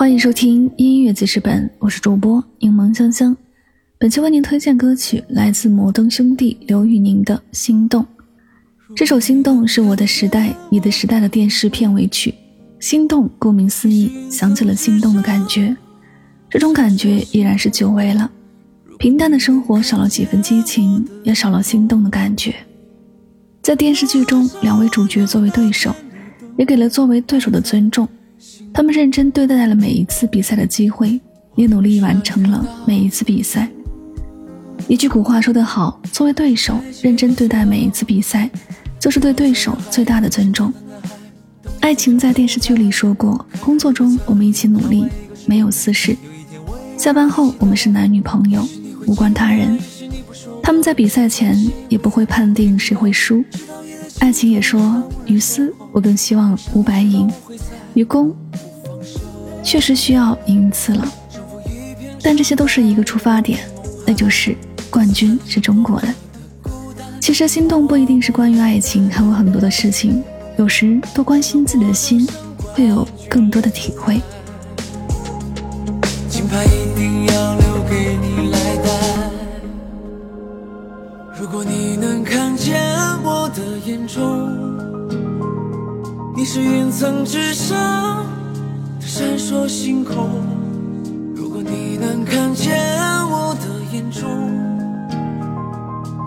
欢迎收听音乐记事本，我是主播柠檬香香。本期为您推荐歌曲来自摩登兄弟刘宇宁的《心动》。这首《心动》是我的时代，你的时代的电视片尾曲。心动，顾名思义，想起了心动的感觉。这种感觉依然是久违了。平淡的生活少了几分激情，也少了心动的感觉。在电视剧中，两位主角作为对手，也给了作为对手的尊重。他们认真对待了每一次比赛的机会，也努力完成了每一次比赛。一句古话说得好：“作为对手，认真对待每一次比赛，就是对对手最大的尊重。”爱情在电视剧里说过：“工作中我们一起努力，没有私事；下班后我们是男女朋友，无关他人。”他们在比赛前也不会判定谁会输。爱情也说：“于私，我更希望无白银。”于公，确实需要赢一次了，但这些都是一个出发点，那就是冠军是中国的。其实心动不一定是关于爱情，还有很多的事情。有时多关心自己的心，会有更多的体会。金牌一定要留给你你是云层之上的闪烁星空，如果你能看见我的眼中，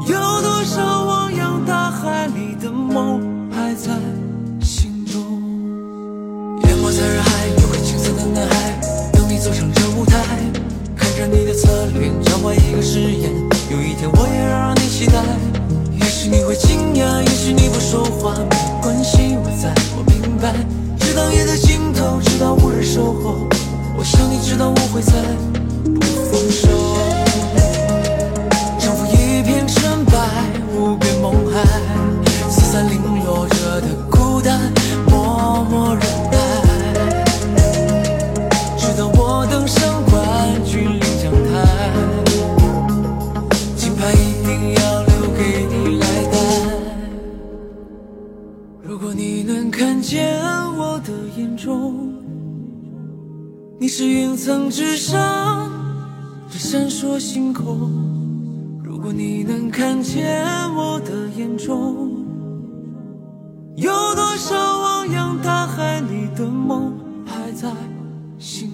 有多少汪洋大海里的梦还在心中？淹没在人海，有个青涩的男孩，等你走上这舞台，看着你的侧脸，交换一个誓言，有一天我也要让你期待。也许你会也许你不说话，没关系，我在。我明白直到夜的尽头，直到无人守候，我想你知道我会在，果你能看见我的眼中，你是云层之上的闪烁星空。如果你能看见我的眼中，有多少汪洋大海里的梦还在心。